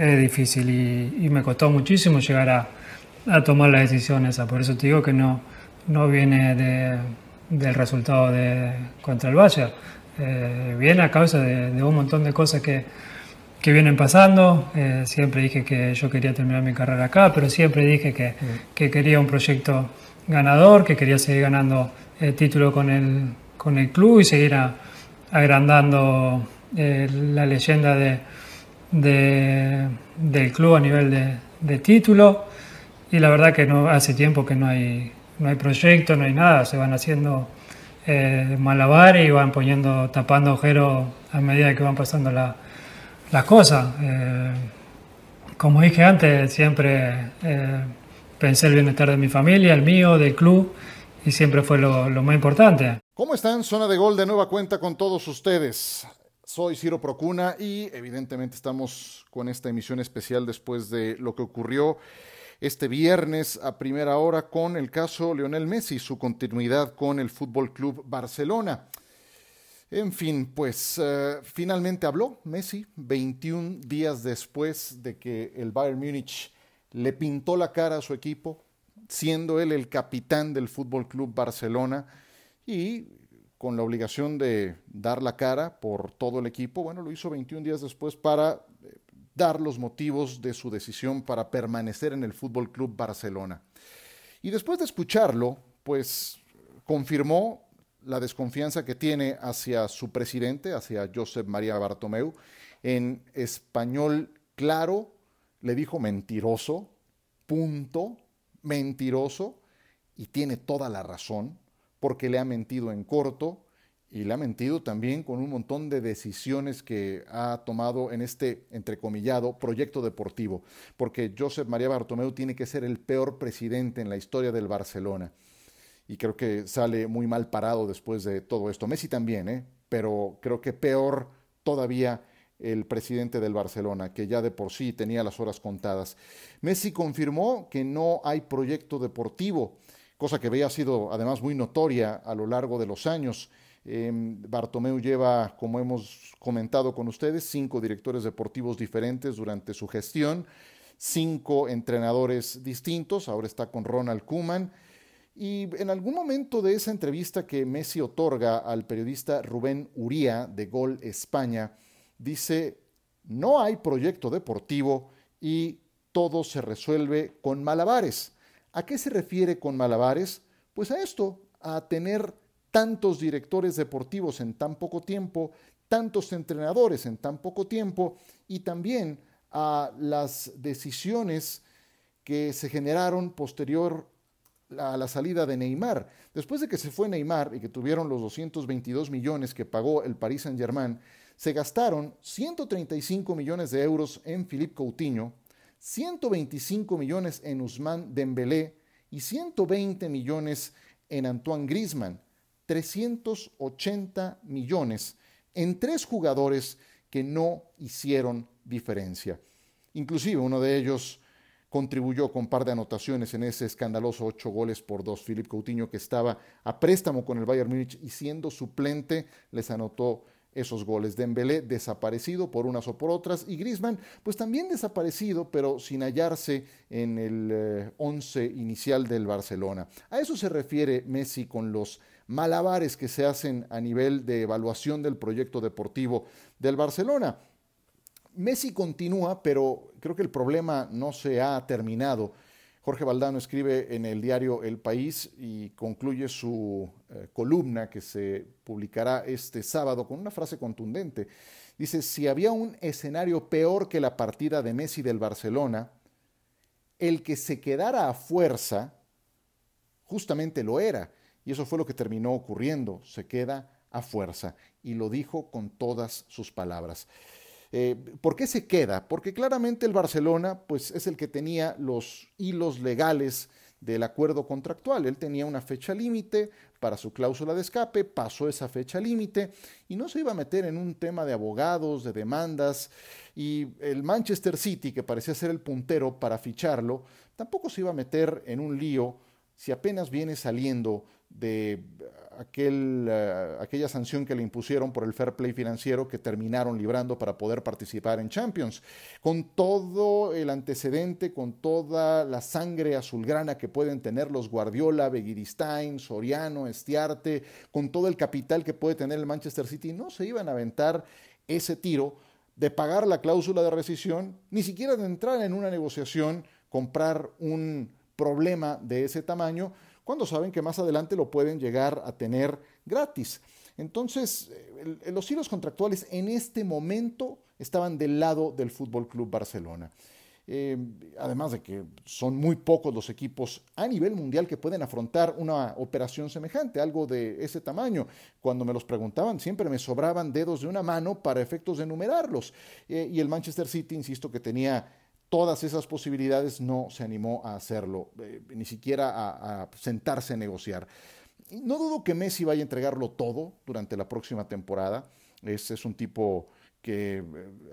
Es difícil y, me costó muchísimo llegar a, tomar la decisión esa. Por eso te digo que no, no viene del resultado de, contra el Valle. Eh, viene a causa de, un montón de cosas que, que vienen pasando. Eh, siempre dije que yo quería terminar mi carrera acá, pero siempre dije que, que quería un proyecto ganador, que quería seguir ganando el eh, título con el, con el club y seguir agrandando la leyenda de del club a nivel de, de, título y la verdad que no hace tiempo que no hay, no hay proyecto, no hay nada, se van haciendo eh, malabares y van poniendo, tapando agujeros a medida que van pasando las cosas. Eh, como dije antes, siempre eh, pensé el bienestar de mi familia, el mío, del club y siempre fue lo, lo más importante. ¿Cómo están? Zona de Gol de nueva cuenta con todos ustedes. Soy Ciro Procuna y evidentemente estamos con esta emisión especial después de lo que ocurrió este viernes a primera hora con el caso Lionel Messi, su continuidad con el Fútbol Club Barcelona. En fin, pues eh, finalmente habló Messi 21 días después de que el Bayern Múnich le pintó la cara a su equipo, siendo él el capitán del Fútbol Club Barcelona y con la obligación de dar la cara por todo el equipo. Bueno, lo hizo 21 días después para eh, dar los motivos de su decisión para permanecer en el Fútbol Club Barcelona. Y después de escucharlo, pues confirmó la desconfianza que tiene hacia su presidente, hacia Josep María Bartomeu. En español claro, le dijo mentiroso, punto, mentiroso, y tiene toda la razón porque le ha mentido en corto y le ha mentido también con un montón de decisiones que ha tomado en este, entrecomillado, proyecto deportivo, porque Josep María Bartomeu tiene que ser el peor presidente en la historia del Barcelona. Y creo que sale muy mal parado después de todo esto. Messi también, ¿eh? pero creo que peor todavía el presidente del Barcelona, que ya de por sí tenía las horas contadas. Messi confirmó que no hay proyecto deportivo cosa que había sido además muy notoria a lo largo de los años. Em, Bartomeu lleva, como hemos comentado con ustedes, cinco directores deportivos diferentes durante su gestión, cinco entrenadores distintos, ahora está con Ronald Kuman. Y en algún momento de esa entrevista que Messi otorga al periodista Rubén Uría de Gol España, dice, no hay proyecto deportivo y todo se resuelve con malabares. ¿A qué se refiere con malabares? Pues a esto, a tener tantos directores deportivos en tan poco tiempo, tantos entrenadores en tan poco tiempo y también a las decisiones que se generaron posterior a la salida de Neymar. Después de que se fue Neymar y que tuvieron los 222 millones que pagó el Paris Saint-Germain, se gastaron 135 millones de euros en Philippe Coutinho, 125 millones en Usman Dembélé y 120 millones en Antoine Griezmann, 380 millones en tres jugadores que no hicieron diferencia. Inclusive uno de ellos contribuyó con par de anotaciones en ese escandaloso ocho goles por dos. Philippe Coutinho, que estaba a préstamo con el Bayern Múnich y siendo suplente, les anotó esos goles. Dembélé desaparecido por unas o por otras y Griezmann pues también desaparecido pero sin hallarse en el eh, once inicial del Barcelona. A eso se refiere Messi con los malabares que se hacen a nivel de evaluación del proyecto deportivo del Barcelona. Messi continúa, pero creo que el problema no se ha terminado. Jorge Valdano escribe en el diario El País y concluye su eh, columna que se publicará este sábado con una frase contundente. Dice, si había un escenario peor que la partida de Messi del Barcelona, el que se quedara a fuerza justamente lo era. Y eso fue lo que terminó ocurriendo. Se queda a fuerza. Y lo dijo con todas sus palabras. Eh, ¿Por qué se queda? Porque claramente el Barcelona pues, es el que tenía los hilos legales del acuerdo contractual. Él tenía una fecha límite para su cláusula de escape, pasó esa fecha límite y no se iba a meter en un tema de abogados, de demandas. Y el Manchester City, que parecía ser el puntero para ficharlo, tampoco se iba a meter en un lío si apenas viene saliendo de aquel, eh, aquella sanción que le impusieron por el fair play financiero que terminaron librando para poder participar en Champions. Con todo el antecedente, con toda la sangre azulgrana que pueden tener los Guardiola, Begiristain, Soriano, Estiarte, con todo el capital que puede tener el Manchester City, no se iban a aventar ese tiro de pagar la cláusula de rescisión, ni siquiera de entrar en una negociación, comprar un problema de ese tamaño, cuando saben que más adelante lo pueden llegar a tener gratis. Entonces, eh, los hilos contractuales en este momento estaban del lado del Fútbol Club Barcelona. Eh, además de que son muy pocos los equipos a nivel mundial que pueden afrontar una operación semejante, algo de ese tamaño. Cuando me los preguntaban, siempre me sobraban dedos de una mano para efectos de enumerarlos. Eh, y el Manchester City, insisto, que tenía todas esas posibilidades, no se animó a hacerlo, eh, ni siquiera a, sentarse a negociar. No dudo que Messi vaya a entregarlo todo durante la próxima temporada. Es, es un tipo que eh,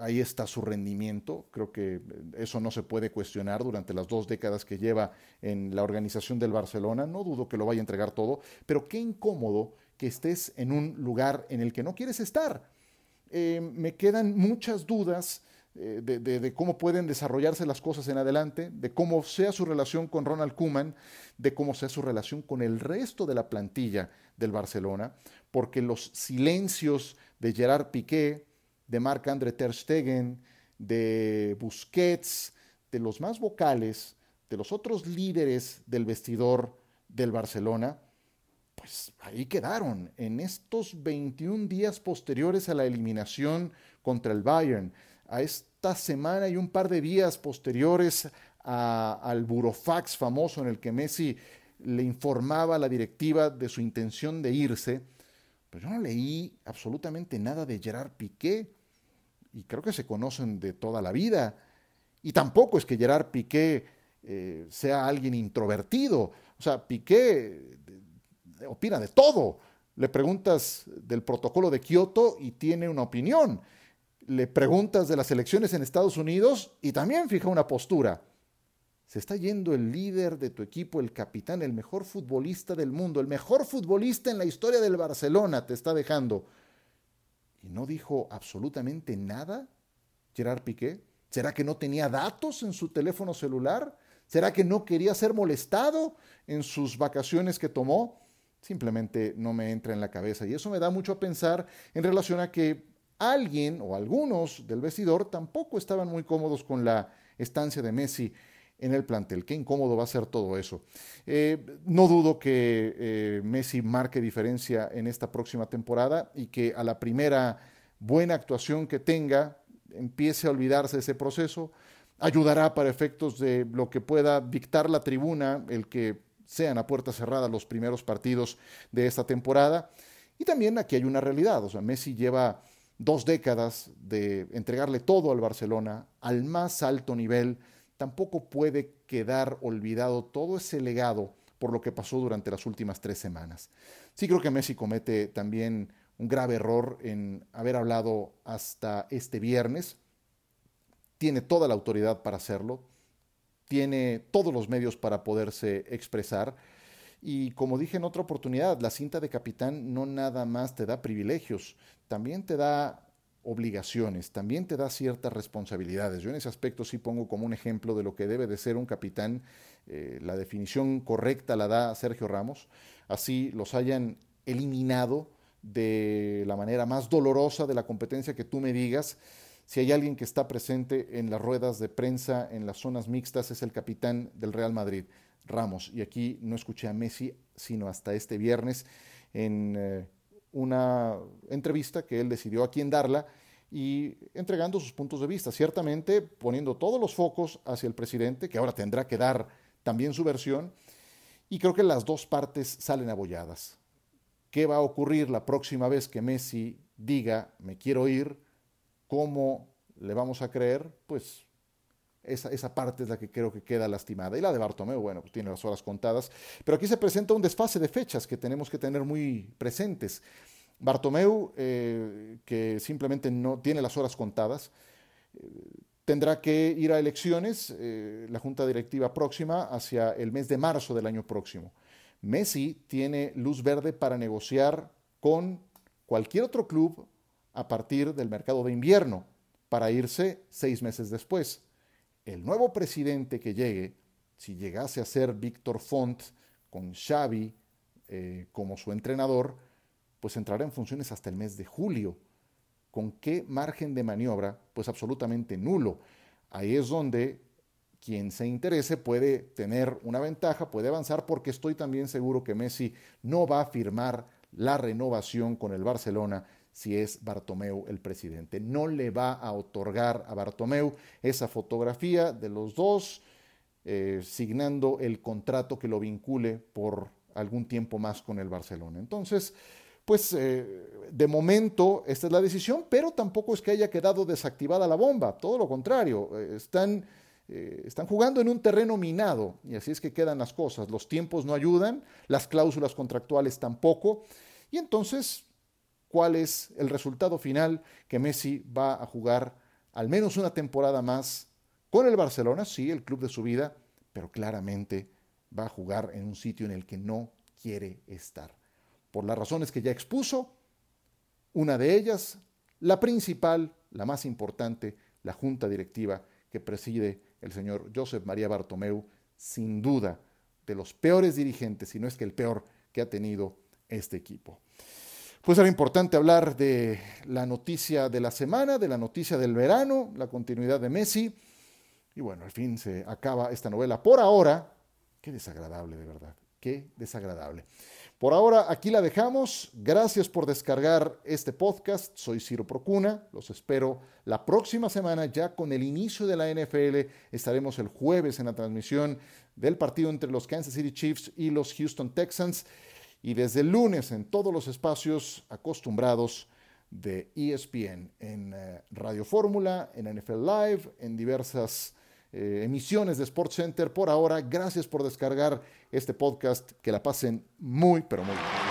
ahí está su rendimiento. Creo que eso no se puede cuestionar durante las dos décadas que lleva en la organización del Barcelona. No dudo que lo vaya a entregar todo, pero qué incómodo que estés en un lugar en el que no quieres estar. Eh, me quedan muchas dudas eh, de, cómo pueden desarrollarse las cosas en adelante, de cómo sea su relación con Ronald Koeman, de cómo sea su relación con el resto de la plantilla del Barcelona, porque los silencios de Gerard Piqué, de Marc-André Ter Stegen, de Busquets, de los más vocales, de los otros líderes del vestidor del Barcelona, pues ahí quedaron. En estos 21 días posteriores a la eliminación contra el Bayern, a esta semana y un par de días posteriores al burofax famoso en el que Messi le informaba a la directiva de su intención de irse, pues yo no leí absolutamente nada de Gerard Piqué, y creo que se conocen de toda la vida. Y tampoco es que Gerard Piqué eh, sea alguien introvertido. O sea, Piqué eh, opina de todo. Le preguntas del protocolo de Kioto y tiene una opinión. Le preguntas de las elecciones en Estados Unidos y también fija una postura. Se está yendo el líder de tu equipo, el capitán, el mejor futbolista del mundo, el mejor futbolista en la historia del Barcelona, te está dejando y no dijo absolutamente nada Gerard Piqué? ¿Será que no tenía datos en su teléfono celular? ¿Será que no quería ser molestado en sus vacaciones que tomó? Simplemente no me entra en la cabeza y eso me da mucho a pensar en relación a que alguien o algunos del vestidor tampoco estaban muy cómodos con la estancia de Messi en el plantel. Qué incómodo va a ser todo eso. Eh, no dudo que eh, Messi marque diferencia en esta próxima temporada y que a la primera buena actuación que tenga empiece a olvidarse ese proceso. Ayudará para efectos de lo que pueda dictar la tribuna, el que sean a puerta cerrada los primeros partidos de esta temporada. Y también aquí hay una realidad, o sea, Messi lleva dos décadas de entregarle todo al Barcelona al más alto nivel tampoco puede quedar olvidado todo ese legado por lo que pasó durante las últimas tres semanas. Sí creo que Messi comete también un grave error en haber hablado hasta este viernes. Tiene toda la autoridad para hacerlo, tiene todos los medios para poderse expresar. Y como dije en otra oportunidad, la cinta de capitán no nada más te da privilegios, también te da obligaciones, también te da ciertas responsabilidades. Yo en ese aspecto sí pongo como un ejemplo de lo que debe de ser un capitán. Eh, la definición correcta la da Sergio Ramos. Así los hayan eliminado de la manera más dolorosa de la competencia que tú me digas. Si hay alguien que está presente en las ruedas de prensa, en las zonas mixtas, es el capitán del Real Madrid, Ramos. Y aquí no escuché a Messi, sino hasta este viernes en eh, una entrevista que él decidió a quién darla y entregando sus puntos de vista, ciertamente poniendo todos los focos hacia el presidente, que ahora tendrá que dar también su versión, y creo que las dos partes salen abolladas. ¿Qué va a ocurrir la próxima vez que Messi diga, me quiero ir? ¿Cómo le vamos a creer? Pues esa, esa, parte es la que creo que queda lastimada. Y la de Bartomeu, bueno, pues tiene las horas contadas. Pero aquí se presenta un desfase de fechas que tenemos que tener muy presentes. Bartomeu, eh, que simplemente no tiene las horas contadas, eh, tendrá que ir a elecciones, eh, la junta directiva próxima, hacia el mes de marzo del año próximo. Messi tiene luz verde para negociar con cualquier otro club a partir del mercado de invierno para irse seis meses después. El nuevo presidente que llegue, si llegase a ser Víctor Font con Xavi eh, como su entrenador, pues entrará en funciones hasta el mes de julio. ¿Con qué margen de maniobra? Pues absolutamente nulo. Ahí es donde quien se interese puede tener una ventaja, puede avanzar, porque estoy también seguro que Messi no va a firmar la renovación con el Barcelona si es Bartomeu el presidente. No le va a otorgar a Bartomeu esa fotografía de los dos eh, signando el contrato que lo vincule por algún tiempo más con el Barcelona. Entonces, pues eh, de momento esta es la decisión, pero tampoco es que haya quedado desactivada la bomba, todo lo contrario, eh, están, están jugando en un terreno minado y así es que quedan las cosas, los tiempos no ayudan, las cláusulas contractuales tampoco, y entonces, ¿cuál es el resultado final? Que Messi va a jugar al menos una temporada más con el Barcelona, sí, el club de su vida, pero claramente va a jugar en un sitio en el que no quiere estar por las razones que ya expuso. Una de ellas, la principal, la más importante, la junta directiva que preside el señor Joseph María Bartomeu, sin duda de los peores dirigentes, si no es que el peor que ha tenido este equipo. Pues era importante hablar de la noticia de la semana, de la noticia del verano, la continuidad de Messi. Y bueno, al fin se acaba esta novela. Por ahora, qué desagradable de verdad, qué desagradable. Por ahora aquí la dejamos. Gracias por descargar este podcast. Soy Ciro Procuna. Los espero la próxima semana ya con el inicio de la NFL. Estaremos el jueves en la transmisión del partido entre los Kansas City Chiefs y los Houston Texans. Y desde el lunes en todos los espacios acostumbrados de ESPN, en eh, Radio Fórmula, en NFL Live, en diversas eh, emisiones de Sports Center por ahora. Gracias por descargar este podcast. Que la pasen muy, pero muy bien.